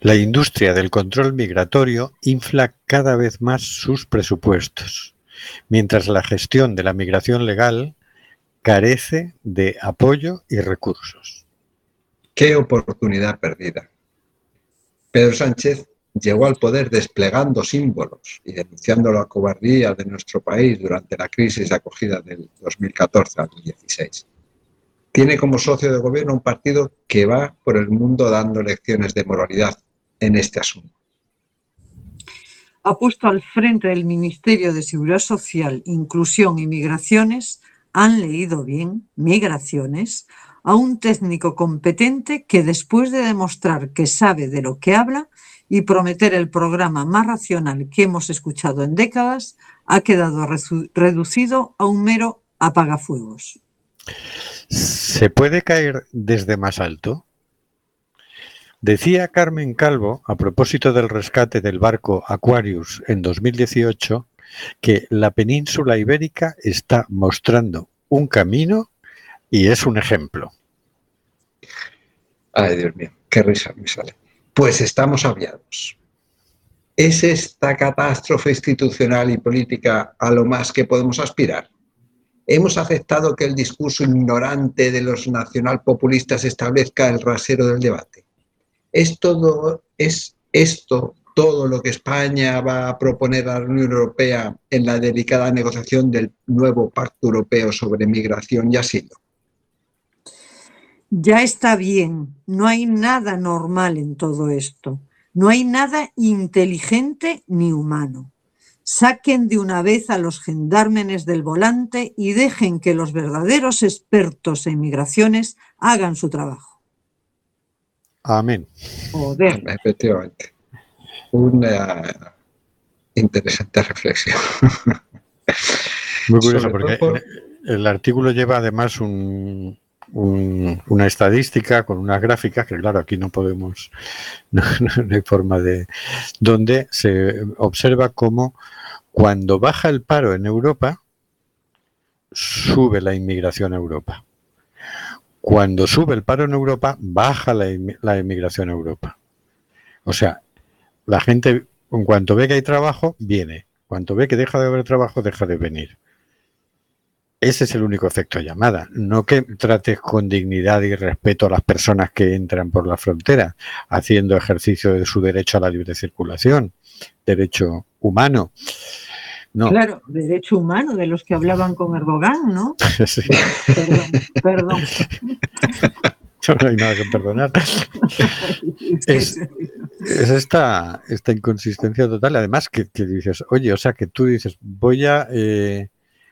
La industria del control migratorio infla cada vez más sus presupuestos, mientras la gestión de la migración legal carece de apoyo y recursos. ¡Qué oportunidad perdida! Pedro Sánchez llegó al poder desplegando símbolos y denunciando la cobardía de nuestro país durante la crisis de acogida del 2014 al 2016. Tiene como socio de gobierno un partido que va por el mundo dando lecciones de moralidad en este asunto. Ha puesto al frente del Ministerio de Seguridad Social, Inclusión y Migraciones, han leído bien, migraciones, a un técnico competente que después de demostrar que sabe de lo que habla y prometer el programa más racional que hemos escuchado en décadas, ha quedado reducido a un mero apagafuegos. ¿Se puede caer desde más alto? Decía Carmen Calvo, a propósito del rescate del barco Aquarius en 2018, que la península ibérica está mostrando un camino y es un ejemplo. Ay, Dios mío, qué risa me sale. Pues estamos aviados. ¿Es esta catástrofe institucional y política a lo más que podemos aspirar? ¿Hemos aceptado que el discurso ignorante de los nacionalpopulistas establezca el rasero del debate? ¿Es, todo, ¿Es esto todo lo que España va a proponer a la Unión Europea en la delicada negociación del nuevo Pacto Europeo sobre Migración y Asilo? Ya está bien, no hay nada normal en todo esto, no hay nada inteligente ni humano. Saquen de una vez a los gendármenes del volante y dejen que los verdaderos expertos en migraciones hagan su trabajo. Amén. Joder. Efectivamente. Una interesante reflexión. Muy curioso, Sobre porque por- el artículo lleva además un- un- una estadística con unas gráficas que, claro, aquí no podemos, no, no- no hay forma de. donde se observa cómo cuando baja el paro en Europa, sube la inmigración a Europa. Cuando sube el paro en Europa, baja la, la inmigración a Europa. O sea, la gente, en cuanto ve que hay trabajo, viene. Cuanto ve que deja de haber trabajo, deja de venir. Ese es el único efecto llamada. No que trates con dignidad y respeto a las personas que entran por la frontera, haciendo ejercicio de su derecho a la libre circulación, derecho humano. No, Claro, derecho humano de los que hablaban con Erdogan, ¿no? sí, Perdón, perdón. no hay nada que perdonar. Es esta, esta inconsistencia total. Además, que, que dices, oye, o sea, que tú dices, voy a eh,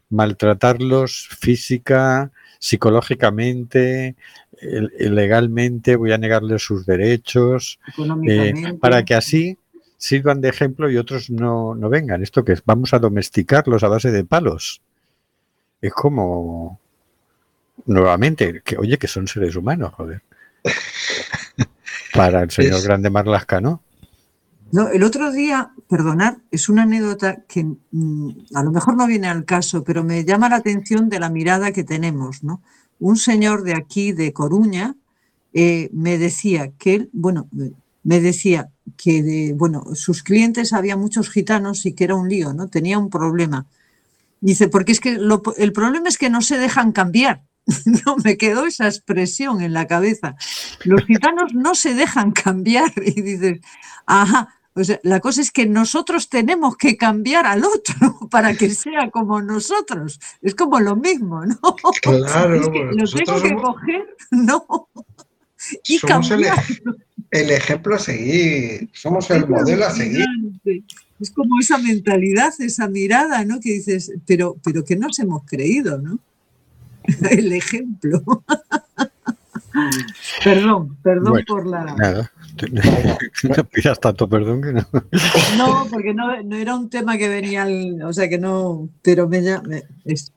maltratarlos física, psicológicamente, legalmente, voy a negarles sus derechos, eh, para que así sirvan de ejemplo y otros no, no vengan. Esto que es, vamos a domesticarlos a base de palos. Es como, nuevamente, que oye, que son seres humanos, joder. Para el señor Es- Grande Marlasca, ¿no? No, el otro día, perdonad, es una anécdota que mm, a lo mejor no viene al caso, pero me llama la atención de la mirada que tenemos, ¿no? Un señor de aquí, de Coruña, eh, me decía que él, bueno, me decía que de, bueno, sus clientes había muchos gitanos y que era un lío, ¿no? Tenía un problema. Dice, porque es que lo- el problema es que no se dejan cambiar. No, me quedó esa expresión en la cabeza. Los gitanos no se dejan cambiar. Y dices, ajá, o sea, la cosa es que nosotros tenemos que cambiar al otro para que sea como nosotros. Es como lo mismo, ¿no? Claro, Es que bueno, lo tengo que somos- coger, no. Y el, cambiar. El ejemplo a seguir, somos el modelo a seguir. Es como esa mentalidad, esa mirada, ¿no? Que dices, pero, pero que nos hemos creído, ¿no? El ejemplo. perdón, perdón Bueno, por la. Nada. No pidas tanto perdón que no. No, porque no, no era un tema que venía al. O sea que no. Pero me, me- es-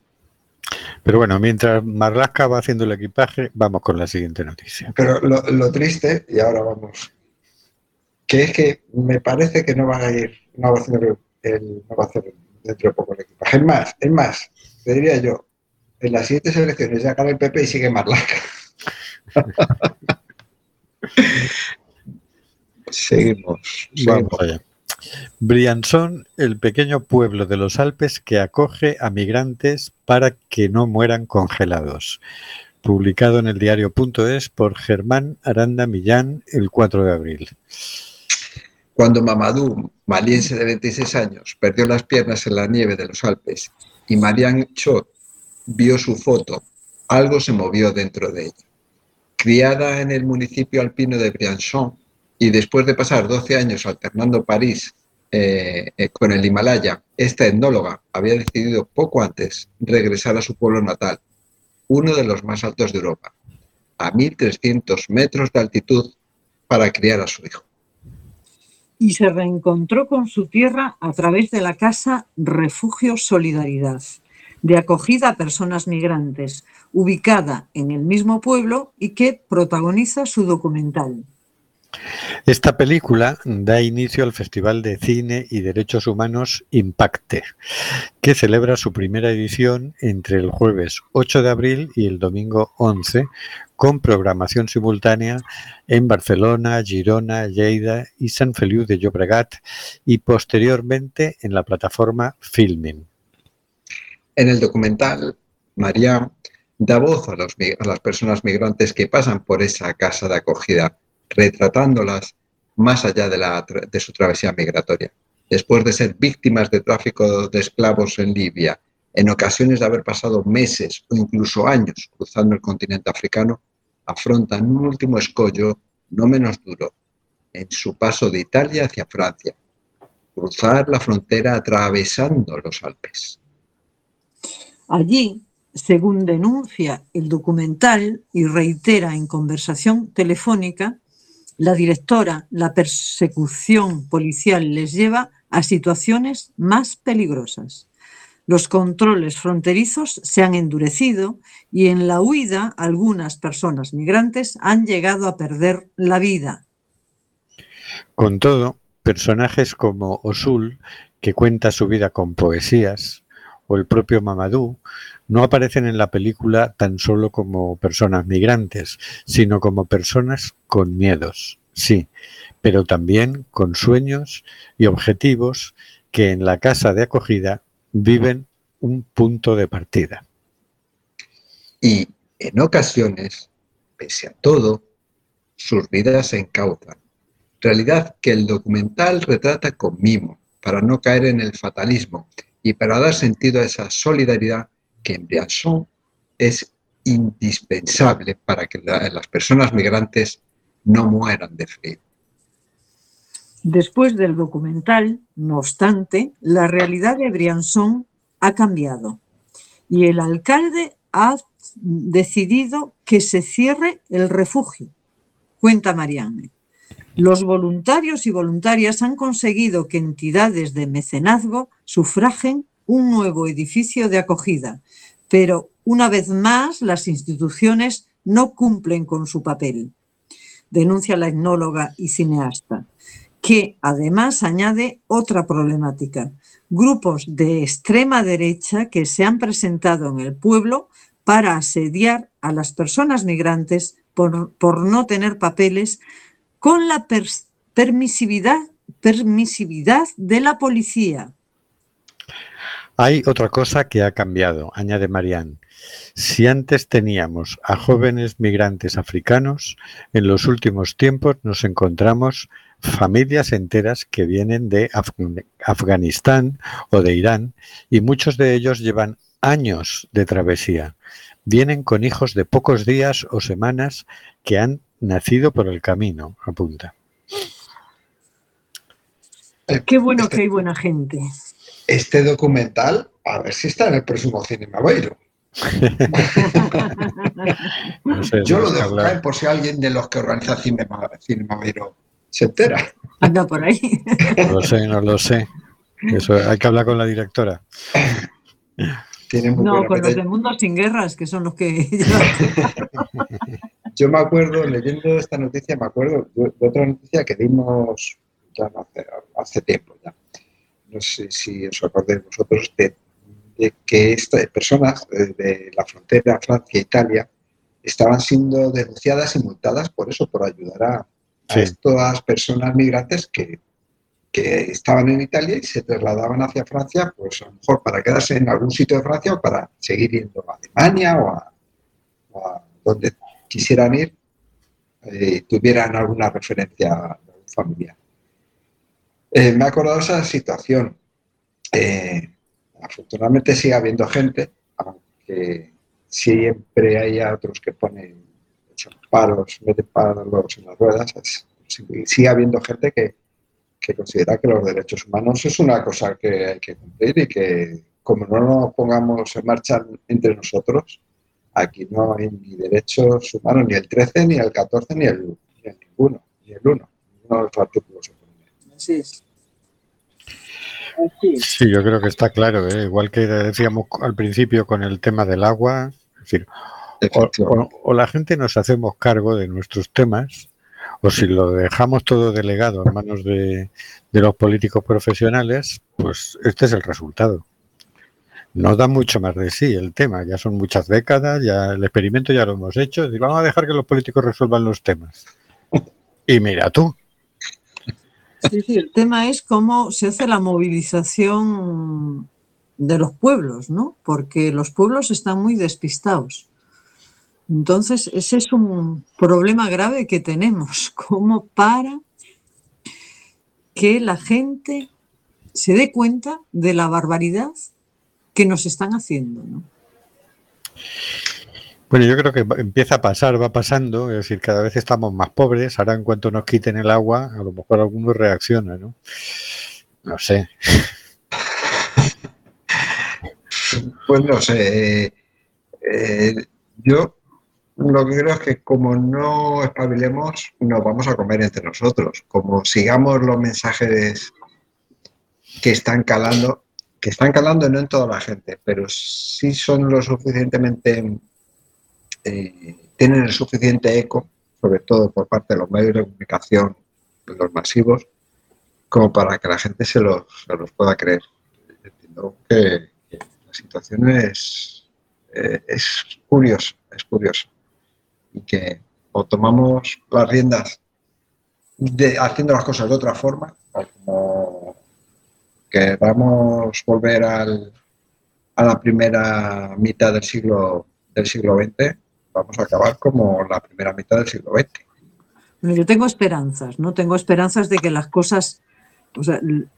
Pero bueno, mientras Marlasca va haciendo el equipaje, vamos con la siguiente noticia. Pero lo, lo triste, y ahora vamos, que es que me parece que no va a ir, no va a hacer, el, no va a hacer dentro de poco el equipaje. Es más, es más, te diría yo, en las siguientes elecciones ya gana el PP y sigue Marlaska. Seguimos. Vamos seguimos. allá. Briançon, el pequeño pueblo de los Alpes que acoge a migrantes para que no mueran congelados. Publicado en el diario.es por Germán Aranda Millán el 4 de abril. Cuando Mamadou, maliense de 26 años, perdió las piernas en la nieve de los Alpes y Marianne Chot vio su foto, algo se movió dentro de ella. Criada en el municipio alpino de Briançon y después de pasar 12 años alternando París eh, eh, con el Himalaya, esta etnóloga había decidido poco antes regresar a su pueblo natal, uno de los más altos de Europa, a 1.300 metros de altitud, para criar a su hijo. y se reencontró con su tierra a través de la casa Refugio Solidaridad, de acogida a personas migrantes, ubicada en el mismo pueblo y que protagoniza su documental. Esta película da inicio al Festival de Cine y Derechos Humanos Impacte, que celebra su primera edición entre el jueves 8 de abril y el domingo 11, con programación simultánea en Barcelona, Girona, Lleida y San Feliu de Llobregat y posteriormente en la plataforma Filmin. En el documental, María da voz a, las personas migrantes que pasan por esa casa de acogida, retratándolas más allá de, la de su travesía migratoria. Después de ser víctimas de tráfico de esclavos en Libia, en ocasiones de haber pasado meses o incluso años cruzando el continente africano, afrontan un último escollo no menos duro en su paso de Italia hacia Francia, cruzar la frontera atravesando los Alpes. Allí, según denuncia el documental y reitera en conversación telefónica, la directora, la persecución policial les lleva a situaciones más peligrosas. Los controles fronterizos se han endurecido y en la huida algunas personas migrantes han llegado a perder la vida. Con todo, personajes como Osul, que cuenta su vida con poesías, o el propio Mamadou, no aparecen en la película tan solo como personas migrantes, sino como personas con miedos, sí, pero también con sueños y objetivos que en la casa de acogida viven un punto de partida. Y en ocasiones, pese a todo, sus vidas se encauzan. Realidad que el documental retrata con mimo, para no caer en el fatalismo y para dar sentido a esa solidaridad que en Briançon es indispensable para que la- las personas migrantes no mueran de frío. Después del documental, no obstante, la realidad de Briançon ha cambiado y el alcalde ha decidido que se cierre el refugio, cuenta Marianne. Los voluntarios y voluntarias han conseguido que entidades de mecenazgo sufragen un nuevo edificio de acogida, pero una vez más las instituciones no cumplen con su papel, denuncia la etnóloga y cineasta, que además añade otra problemática. Grupos de extrema derecha que se han presentado en el pueblo para asediar a las personas migrantes por, por no tener papeles con la permisividad, permisividad de la policía. Hay otra cosa que ha cambiado, añade Marianne. Si antes teníamos a jóvenes migrantes africanos, en los últimos tiempos nos encontramos familias enteras que vienen de Af Afganistán o de Irán y muchos de ellos llevan años de travesía. Vienen con hijos de pocos días o semanas que han nacido por el camino, apunta. Qué bueno que hay buena gente. Este documental, a ver si está en el próximo Cinema Beiro. No sé, Yo no lo dejo caer por si alguien de los que organiza Cinema, Cinema Beiro se entera. Anda por ahí. No lo sé, no lo sé. Eso hay que hablar con la directora. Tiene muy No, con los de Mundo Sin Guerras, que son los que... Yo me acuerdo, leyendo esta noticia, me acuerdo de otra noticia que dimos ya no hace, hace tiempo. No sé si os acordáis vosotros de, de que estas personas de, de la frontera Francia-Italia estaban siendo denunciadas y multadas por eso, por ayudar a, estas personas migrantes que, que estaban en Italia y se trasladaban hacia Francia, pues a lo mejor para quedarse en algún sitio de Francia o para seguir yendo a Alemania o a, o a donde quisieran ir, eh, tuvieran alguna referencia familiar. Eh, me ha acordado esa situación. Eh, afortunadamente sigue habiendo gente, aunque siempre hay otros que ponen echan palos, meten palos en las ruedas, sigue- habiendo gente que, considera que los derechos humanos es una cosa que hay que cumplir y que como no nos pongamos en marcha entre nosotros, aquí no hay ni derechos humanos, ni el 13, ni el 14, ni el, ni el ninguno, ni el 1. Ninguno de los artículos. Así es. Así es. Sí, yo creo que está claro, ¿eh? igual que decíamos al principio con el tema del agua, es decir, o, Efectivamente. o- o la gente nos hacemos cargo de nuestros temas, o si lo dejamos todo delegado en manos de, de los políticos profesionales, pues este es el resultado. No da mucho más de sí el tema, ya son muchas décadas, ya el experimento ya lo hemos hecho, es decir, vamos a dejar que los políticos resuelvan los temas. Y mira tú, Sí, sí, el tema es cómo se hace la movilización de los pueblos, ¿no? Porque los pueblos están muy despistados. Entonces, ese es un problema grave que tenemos, como para que la gente se dé cuenta de la barbaridad que nos están haciendo, ¿no? Bueno, yo creo que empieza a pasar, va pasando, es decir, cada vez estamos más pobres, ahora en cuanto nos quiten el agua, a lo mejor alguno reacciona, ¿no? No sé. Pues no sé. eh, yo lo que creo es que como no espabilemos, nos vamos a comer entre nosotros. Como sigamos los mensajes que están calando, que están calando no en toda la gente, pero sí son lo suficientemente, eh, tienen el suficiente eco, sobre todo por parte de los medios de comunicación, los masivos, como para que la gente se los, se los pueda creer. Entiendo que, la situación es, eh, es curiosa, es curiosa. Y que o tomamos las riendas haciendo las cosas de otra forma, o como queramos volver al, a la primera mitad del siglo, del siglo XX, vamos a acabar como la primera mitad del siglo XX. Bueno, yo tengo esperanzas, ¿no? Tengo esperanzas de que las cosas, o sea, el,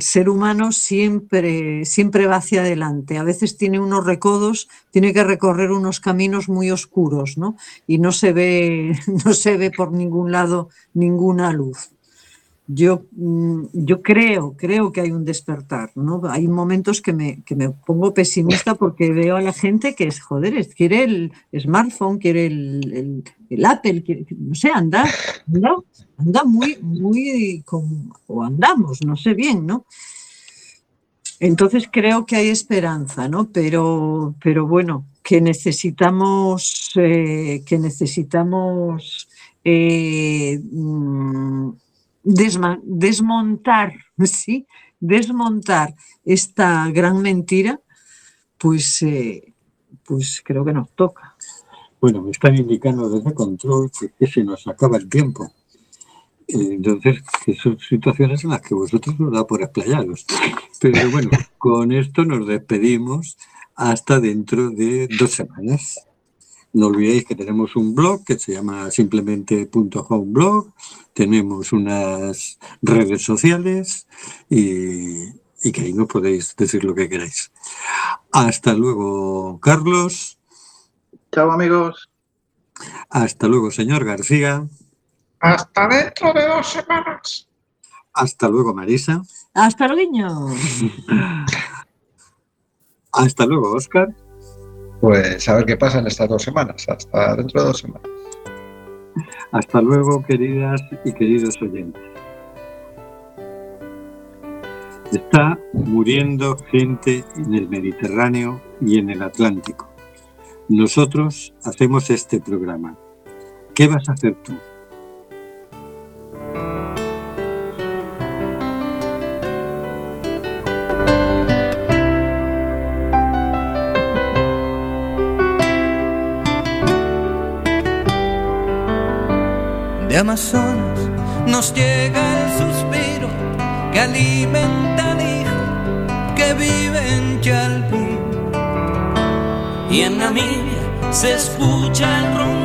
ser humano siempre, siempre va hacia adelante. A veces tiene unos recodos, tiene que recorrer unos caminos muy oscuros, ¿no? Y no se ve, no se ve por ningún lado ninguna luz. Yo, mm, yo creo, creo que hay un despertar, ¿no? Hay momentos que me, que me pongo pesimista porque veo a la gente que es, joder, es- quiere el smartphone, quiere el, el- el Apple, quiere- no sé, anda, anda, anda muy, muy, con- o andamos, no sé bien, ¿no? Entonces creo que hay esperanza, ¿no? Pero, pero bueno, que necesitamos, eh, que necesitamos eh, mm, desmontar, ¿sí? Desmontar esta gran mentira, pues, eh, pues creo que nos toca. Bueno, me están indicando desde control que, se nos acaba el tiempo. Eh, Entonces, que son situaciones en las que vosotros os da por explayaros. Pero bueno, con esto nos despedimos hasta dentro de dos semanas. No olvidéis que tenemos un blog que se llama simplemente.homeblog, tenemos unas redes sociales y, y que ahí nos podéis decir lo que queráis. Hasta luego, Carlos. Chao, amigos. Hasta luego, señor García. Hasta dentro de dos semanas. Hasta luego, Marisa. Hasta luego. Hasta luego, Oscar. Pues a ver qué pasa en estas dos semanas. Hasta dentro de dos semanas. Hasta luego, queridas y queridos oyentes. Está muriendo gente en el Mediterráneo y en el Atlántico. Nosotros hacemos este programa. ¿Qué vas a hacer tú? Amazonas nos llega el suspiro que alimenta al hijo que vive en Chalpín. Y en Namibia se escucha el ronco